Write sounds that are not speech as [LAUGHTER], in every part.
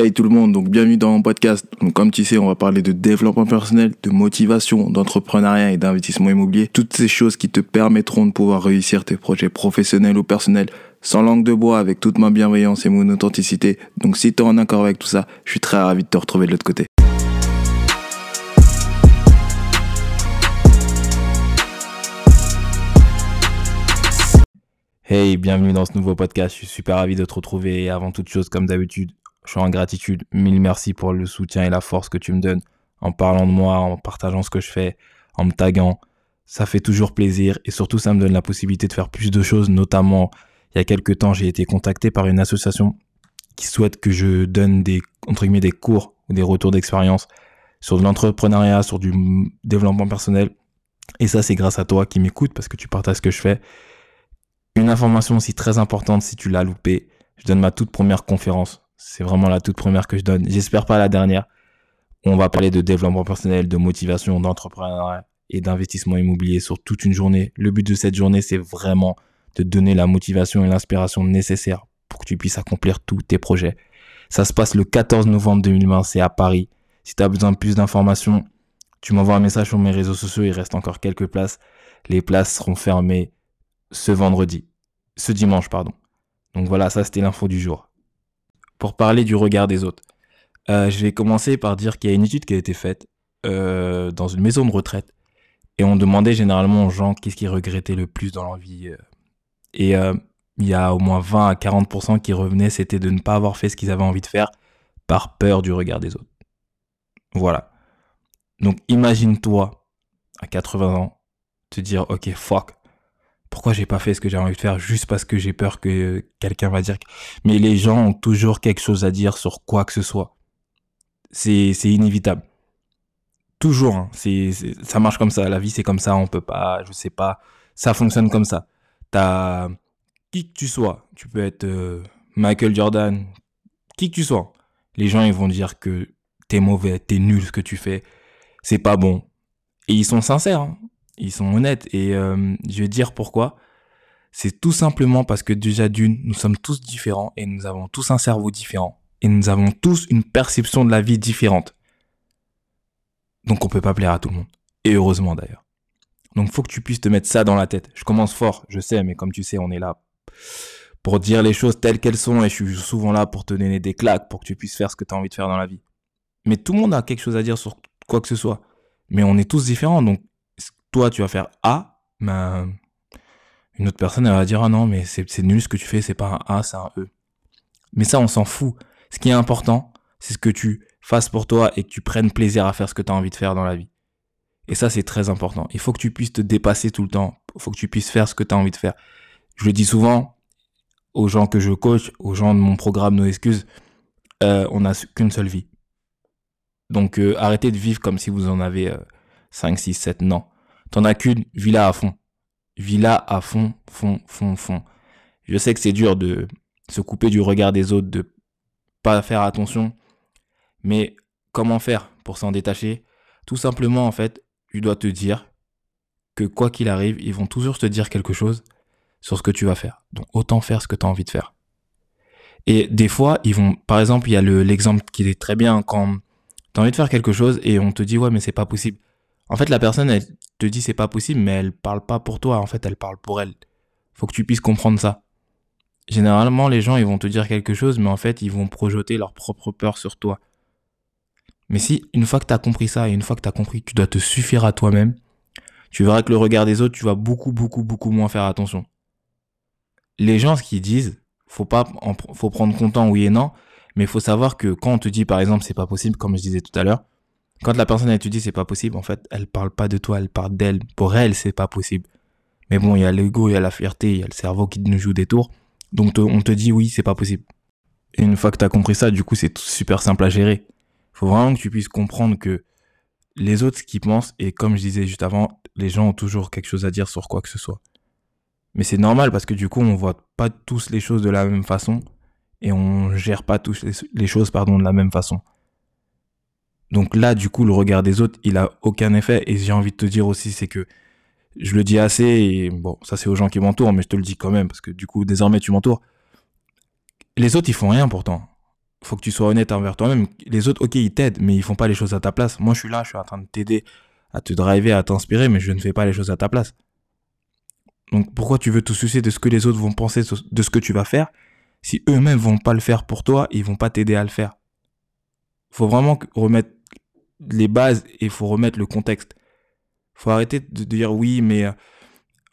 Hey tout le monde, donc bienvenue dans mon podcast. Comme tu sais, on va parler de développement personnel, de motivation, d'entrepreneuriat et d'investissement immobilier. Toutes ces choses qui te permettront de pouvoir réussir tes projets professionnels ou personnels sans langue de bois, avec toute ma bienveillance et mon authenticité. Donc si tu es en accord avec tout ça, je suis très ravi de te retrouver de l'autre côté. Hey, bienvenue dans ce nouveau podcast. Je suis super ravi de te retrouver. Et avant toute chose, comme d'habitude, je suis en gratitude. Mille merci pour le soutien et la force que tu me donnes en parlant de moi, en partageant ce que je fais, en me taguant. Ça fait toujours plaisir et surtout ça me donne la possibilité de faire plus de choses. Notamment, il y a quelques temps, j'ai été contacté par une association qui souhaite que je donne des, entre guillemets, des cours ou des retours d'expérience sur de l'entrepreneuriat, sur du développement personnel. Et ça, c'est grâce à toi qui m'écoute parce que tu partages ce que je fais. Une information aussi très importante si tu l'as loupé, je donne ma toute première conférence c'est vraiment la toute première que je donne. J'espère pas la dernière. On va parler de développement personnel, de motivation, d'entrepreneuriat et d'investissement immobilier sur toute une journée. Le but de cette journée, c'est vraiment de donner la motivation et l'inspiration nécessaires pour que tu puisses accomplir tous tes projets. Ça se passe le 14 novembre 2020, c'est à Paris. Si tu as besoin de plus d'informations, tu m'envoies un message sur mes réseaux sociaux, il reste encore quelques places. Les places seront fermées ce vendredi, ce dimanche, pardon. Donc voilà, ça c'était l'info du jour pour parler du regard des autres. Euh, je vais commencer par dire qu'il y a une étude qui a été faite euh, dans une maison de retraite et on demandait généralement aux gens qu'est-ce qu'ils regrettaient le plus dans leur vie. Euh. Et il y a au moins 20 à 40% qui revenaient, c'était de ne pas avoir fait ce qu'ils avaient envie de faire par peur du regard des autres. Voilà. Donc imagine-toi à 80 ans te dire ok fuck pourquoi j'ai pas fait ce que j'ai envie de faire juste parce que j'ai peur que quelqu'un va dire. Mais les gens ont toujours quelque chose à dire sur quoi que ce soit. C'est c'est inévitable. Toujours. Hein. C'est ça marche comme ça. La vie c'est comme ça. On peut pas. Je sais pas. Ça fonctionne comme ça. T'as qui que tu sois. Tu peux être euh, Michael Jordan. Qui que tu sois. Les gens ils vont dire que t'es mauvais, t'es nul ce que tu fais. C'est pas bon. Et ils sont sincères. Hein ils sont honnêtes. Et euh, je vais dire pourquoi. C'est tout simplement parce que déjà d'une, nous sommes tous différents et nous avons tous un cerveau différent. Et nous avons tous une perception de la vie différente. Donc on peut pas plaire à tout le monde. Et heureusement d'ailleurs. Donc faut que tu puisses te mettre ça dans la tête. Je commence fort, je sais, mais comme tu sais, on est là pour dire les choses telles qu'elles sont et je suis souvent là pour te donner des claques pour que tu puisses faire ce que tu as envie de faire dans la vie. Mais tout le monde a quelque chose à dire sur quoi que ce soit. Mais on est tous différents, donc toi, tu vas faire A, ben, une autre personne, elle va dire, ah non, mais c'est nul ce que tu fais, c'est pas un A, c'est un E. Mais ça, on s'en fout. Ce qui est important, c'est ce que tu fasses pour toi et que tu prennes plaisir à faire ce que tu as envie de faire dans la vie. Et ça, c'est très important. Il faut que tu puisses te dépasser tout le temps. Il faut que tu puisses faire ce que tu as envie de faire. Je le dis souvent aux gens que je coach, aux gens de mon programme Nos Excuses, euh, on n'a qu'une seule vie. Donc euh, arrêtez de vivre comme si vous en avez 5, 6, 7. Non. T'en as qu'une, vis-la à fond. Vis-la à fond, fond, fond, fond. Je sais que c'est dur de se couper du regard des autres, de pas faire attention. Mais comment faire pour s'en détacher? Tout simplement, en fait, tu dois te dire que quoi qu'il arrive, ils vont toujours te dire quelque chose sur ce que tu vas faire. Donc autant faire ce que tu as envie de faire. Et des fois, ils vont, par exemple, il y a l'exemple qui est très bien quand tu as envie de faire quelque chose et on te dit ouais mais c'est pas possible. En fait, la personne, elle te dit c'est pas possible, mais elle parle pas pour toi. En fait, elle parle pour elle. Faut que tu puisses comprendre ça. Généralement, les gens, ils vont te dire quelque chose, mais en fait, ils vont projeter leur propre peur sur toi. Mais si, une fois que tu as compris ça, et une fois que tu as compris que tu dois te suffire à toi-même, tu verras que le regard des autres, tu vas beaucoup, beaucoup, beaucoup moins faire attention. Les gens, ce qu'ils disent, faut pas, faut prendre content oui et non, mais faut savoir que quand on te dit, par exemple, c'est pas possible, comme je disais tout à l'heure, quand la personne elle te dit c'est pas possible, en fait, elle parle pas de toi, elle parle d'elle. Pour elle, c'est pas possible. Mais bon, il y a l'ego, il y a la fierté, il y a le cerveau qui nous joue des tours. Donc on te dit oui, c'est pas possible. Et une fois que tu as compris ça, du coup, c'est super simple à gérer. Faut vraiment que tu puisses comprendre que les autres, ce qu'ils pensent, et comme je disais juste avant, les gens ont toujours quelque chose à dire sur quoi que ce soit. Mais c'est normal parce que du coup, on voit pas tous les choses de la même façon et on gère pas tous les choses, pardon, de la même façon. Donc là, du coup, le regard des autres, il a aucun effet. Et j'ai envie de te dire aussi, c'est que je le dis assez, et bon, ça c'est aux gens qui m'entourent, mais je te le dis quand même, parce que du coup, désormais, tu m'entoures. Les autres, ils font rien pourtant. faut que tu sois honnête envers toi-même. Les autres, ok, ils t'aident, mais ils font pas les choses à ta place. Moi, je suis là, je suis en train de t'aider, à te driver, à t'inspirer, mais je ne fais pas les choses à ta place. Donc, pourquoi tu veux te soucier de ce que les autres vont penser de ce que tu vas faire? Si eux-mêmes vont pas le faire pour toi, ils vont pas t'aider à le faire. Faut vraiment remettre les bases et il faut remettre le contexte. Faut arrêter de dire oui, mais euh,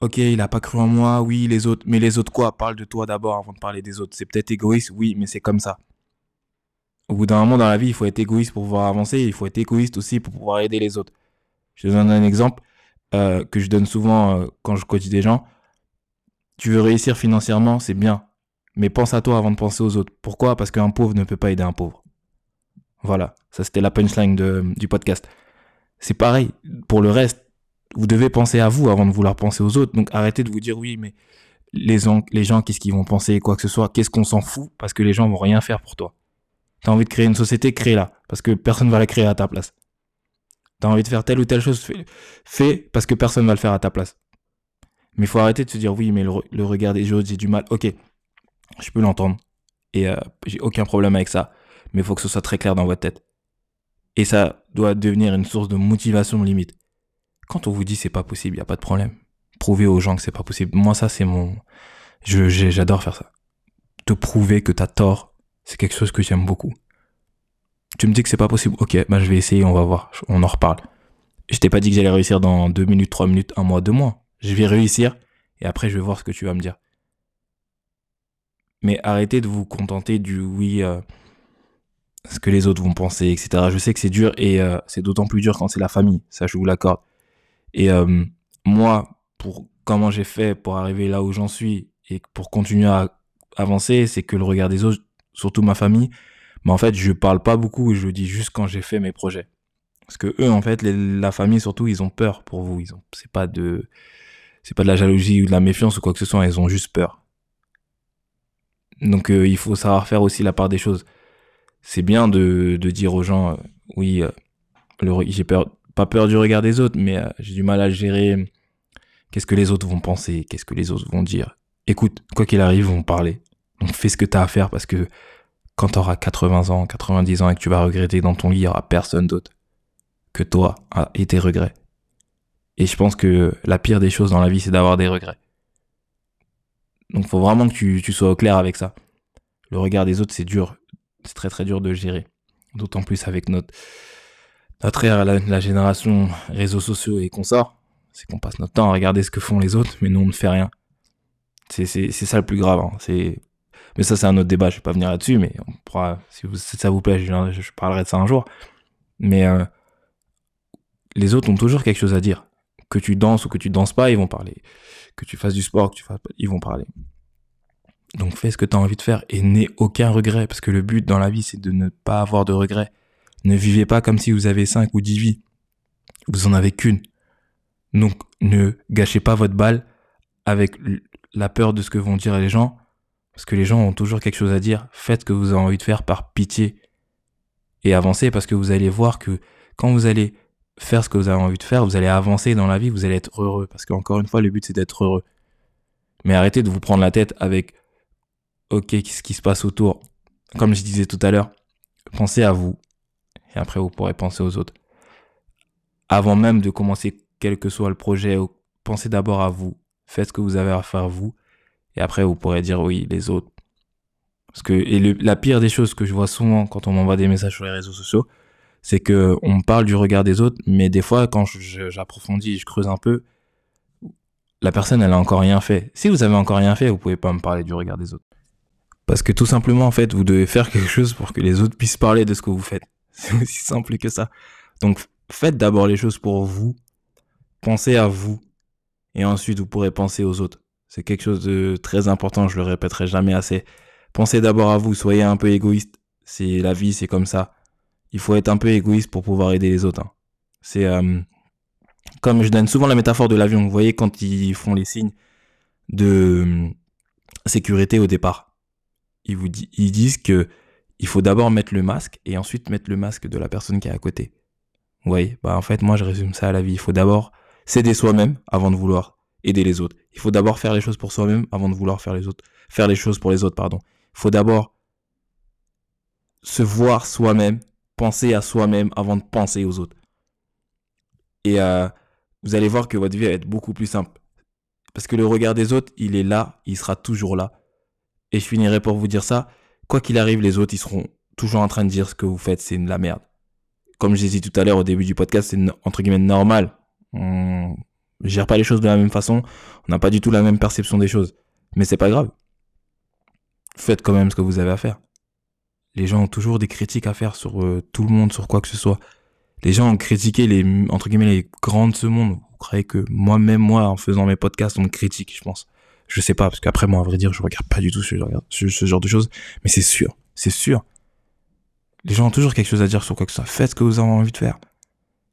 ok, il a pas cru en moi, oui, les autres, mais les autres quoi? Parle de toi d'abord avant de parler des autres. C'est peut-être égoïste, oui, mais c'est comme ça. Au bout d'un moment dans la vie, il faut être égoïste pour pouvoir avancer, il faut être égoïste aussi pour pouvoir aider les autres. Je te donne un exemple euh, que je donne souvent euh, quand je coach des gens. Tu veux réussir financièrement, c'est bien, mais pense à toi avant de penser aux autres. Pourquoi? Parce qu'un pauvre ne peut pas aider un pauvre. Voilà, ça c'était la punchline du podcast. C'est pareil, pour le reste, vous devez penser à vous avant de vouloir penser aux autres. Donc arrêtez de vous dire oui, mais les, gens, qu'est-ce qu'ils vont penser, quoi que ce soit, qu'est-ce qu'on s'en fout, parce que les gens vont rien faire pour toi. T'as envie de créer une société, crée-la, parce que personne va la créer à ta place. T'as envie de faire telle ou telle chose, fais, fais parce que personne va le faire à ta place. Mais il faut arrêter de se dire oui, mais le, le regard des autres, j'ai du mal. Ok, je peux l'entendre. Et euh, j'ai aucun problème avec ça. Mais il faut que ce soit très clair dans votre tête. Et ça doit devenir une source de motivation limite. Quand on vous dit c'est pas possible, il y a pas de problème. Prouvez aux gens que c'est pas possible. Moi, ça, c'est mon. J'adore faire ça. Te prouver que t'as tort, c'est quelque chose que j'aime beaucoup. Tu me dis que c'est pas possible, ok, bah je vais essayer, on va voir, on en reparle. Je t'ai pas dit que j'allais réussir dans deux minutes, trois minutes, un mois, deux mois. Je vais réussir et après je vais voir ce que tu vas me dire. Mais arrêtez de vous contenter du oui, euh, ce que les autres vont penser, etc. Je sais que c'est dur et euh, c'est d'autant plus dur quand c'est la famille, ça je vous l'accorde. Et euh, moi, pour comment j'ai fait pour arriver là où j'en suis et pour continuer à avancer, c'est que le regard des autres, surtout ma famille, mais en fait je parle pas beaucoup et je dis juste quand j'ai fait mes projets. Parce que eux, en fait, la famille surtout, ils ont peur pour vous. Ils ont, c'est pas de, c'est pas de la jalousie ou de la méfiance ou quoi que ce soit. Ils ont juste peur. Donc euh, il faut savoir faire aussi la part des choses. C'est bien de, de dire aux gens, euh, oui, euh, j'ai peur, pas peur du regard des autres, mais j'ai du mal à gérer. Qu'est-ce que les autres vont penser Qu'est-ce que les autres vont dire Écoute, quoi qu'il arrive, ils vont parler. Donc fais ce que tu as à faire parce que quand tu auras 80 ans, 90 ans et que tu vas regretter dans ton lit, il n'y aura personne d'autre que toi et tes regrets. Et je pense que la pire des choses dans la vie, c'est d'avoir des regrets. Donc faut vraiment que tu, tu sois au clair avec ça. Le regard des autres, c'est dur. C'est très très dur de gérer. D'autant plus avec notre, notre ère, la, génération réseaux sociaux et consorts. C'est qu'on passe notre temps à regarder ce que font les autres, mais nous on ne fait rien. C'est, ça le plus grave. Hein. C'est, mais ça c'est un autre débat, je vais pas venir là-dessus, mais on pourra, si, ça vous plaît, je, je, parlerai de ça un jour. Mais euh, les autres ont toujours quelque chose à dire. Que tu danses ou que tu danses pas, ils vont parler que tu fasses du sport, que tu fasses, ils vont parler. Donc fais ce que tu as envie de faire et n'aie aucun regret, parce que le but dans la vie, c'est de ne pas avoir de regrets. Ne vivez pas comme si vous avez 5 ou 10 vies. Vous en avez qu'une. Donc ne gâchez pas votre balle avec la peur de ce que vont dire les gens, parce que les gens ont toujours quelque chose à dire. Faites ce que vous avez envie de faire par pitié et avancez, parce que vous allez voir que quand vous allez faire ce que vous avez envie de faire, vous allez avancer dans la vie, vous allez être heureux. Parce qu'encore une fois, le but c'est d'être heureux. Mais arrêtez de vous prendre la tête avec ok, qu'est-ce qui se passe autour? Comme je disais tout à l'heure, pensez à vous. Et après, vous pourrez penser aux autres. Avant même de commencer quel que soit le projet, pensez d'abord à vous. Faites ce que vous avez à faire vous. Et après, vous pourrez dire oui, les autres. Parce que, et la pire des choses que je vois souvent quand on m'envoie des messages sur les réseaux sociaux, c'est que on parle du regard des autres, mais des fois, quand j'approfondis, je creuse un peu, la personne, elle a encore rien fait. Si vous avez encore rien fait, vous pouvez pas me parler du regard des autres. Parce que tout simplement, en fait, vous devez faire quelque chose pour que les autres puissent parler de ce que vous faites. [LAUGHS] C'est aussi simple que ça. Donc, faites d'abord les choses pour vous. Pensez à vous. Et ensuite, vous pourrez penser aux autres. C'est quelque chose de très important, je le répéterai jamais assez. Pensez d'abord à vous, soyez un peu égoïste. C'est la vie, c'est comme ça il faut être un peu égoïste pour pouvoir aider les autres. Hein. C'est euh, comme je donne souvent la métaphore de l'avion. Vous voyez quand ils font les signes de euh, sécurité au départ, ils vous disent que il faut d'abord mettre le masque et ensuite mettre le masque de la personne qui est à côté. Vous voyez, bah en fait moi je résume ça à la vie. Il faut d'abord s'aider soi-même avant de vouloir aider les autres. Il faut d'abord faire les choses pour soi-même avant de vouloir faire les autres, faire les choses pour les autres, pardon. Il faut d'abord se voir soi-même, penser à soi-même avant de penser aux autres. Et euh, vous allez voir que votre vie va être beaucoup plus simple. Parce que le regard des autres, il est là, il sera toujours là. Et je finirai pour vous dire ça. Quoi qu'il arrive, les autres, ils seront toujours en train de dire ce que vous faites, c'est de la merde. Comme je l'ai dit tout à l'heure au début du podcast, c'est entre guillemets normal. On gère pas les choses de la même façon. On n'a pas du tout la même perception des choses. Mais c'est pas grave. Faites quand même ce que vous avez à faire. Les gens ont toujours des critiques à faire sur euh, tout le monde, sur quoi que ce soit. Les gens ont critiqué les, entre guillemets, les grands de ce monde. Vous croyez que moi-même, moi, en faisant mes podcasts, on me critique, je pense. Je sais pas, parce qu'après, moi, à vrai dire, je regarde pas du tout ce, ce genre de choses. Mais c'est sûr, c'est sûr. Les gens ont toujours quelque chose à dire sur quoi que ce soit. Faites ce que vous avez envie de faire.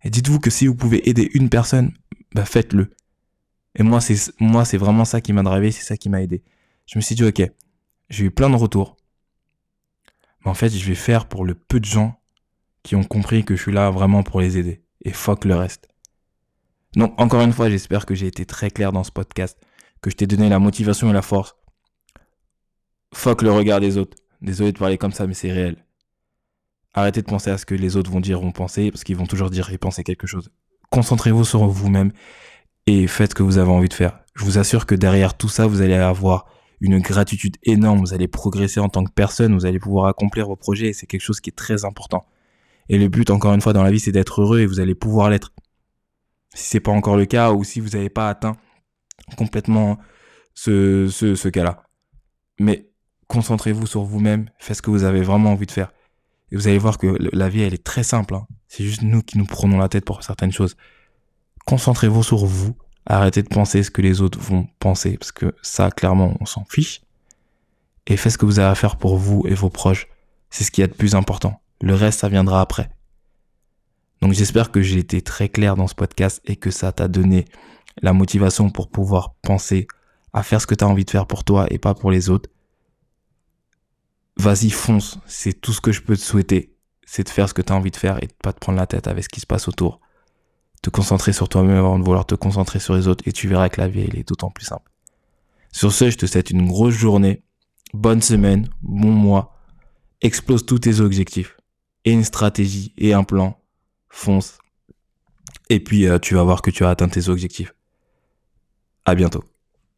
Et dites-vous que si vous pouvez aider une personne, bah faites-le. Et moi, c'est moi, c'est vraiment ça qui m'a drivé, c'est ça qui m'a aidé. Je me suis dit, ok, j'ai eu plein de retours. Mais en fait, je vais faire pour le peu de gens qui ont compris que je suis là vraiment pour les aider. Et fuck le reste. Donc, encore une fois, j'espère que j'ai été très clair dans ce podcast, que je t'ai donné la motivation et la force. Fuck le regard des autres. Désolé de parler comme ça, mais c'est réel. Arrêtez de penser à ce que les autres vont dire, vont penser, parce qu'ils vont toujours dire et penser quelque chose. Concentrez-vous sur vous-même et faites ce que vous avez envie de faire. Je vous assure que derrière tout ça, vous allez avoir une gratitude énorme, vous allez progresser en tant que personne, vous allez pouvoir accomplir vos projets et c'est quelque chose qui est très important. Et le but, encore une fois, dans la vie, c'est d'être heureux et vous allez pouvoir l'être. Si c'est pas encore le cas ou si vous n'avez pas atteint complètement ce, ce, cas-là. Mais concentrez-vous sur vous-même, faites ce que vous avez vraiment envie de faire. Et vous allez voir que la vie, elle est très simple. Hein. C'est juste nous qui nous prenons la tête pour certaines choses. Concentrez-vous sur vous. Arrêtez de penser ce que les autres vont penser, parce que ça, clairement, on s'en fiche. Et faites ce que vous avez à faire pour vous et vos proches. C'est ce qui est de plus important. Le reste, ça viendra après. Donc j'espère que j'ai été très clair dans ce podcast et que ça t'a donné la motivation pour pouvoir penser à faire ce que tu as envie de faire pour toi et pas pour les autres vas-y, fonce. C'est tout ce que je peux te souhaiter. C'est de faire ce que tu as envie de faire et de pas te prendre la tête avec ce qui se passe autour. Te concentrer sur toi-même avant de vouloir te concentrer sur les autres et tu verras que la vie, est d'autant plus simple. Sur ce, je te souhaite une grosse journée, bonne semaine, bon mois. Explose tous tes objectifs. Et une stratégie et un plan. Fonce. Et puis, euh, tu vas voir que tu as atteint tes objectifs. À bientôt.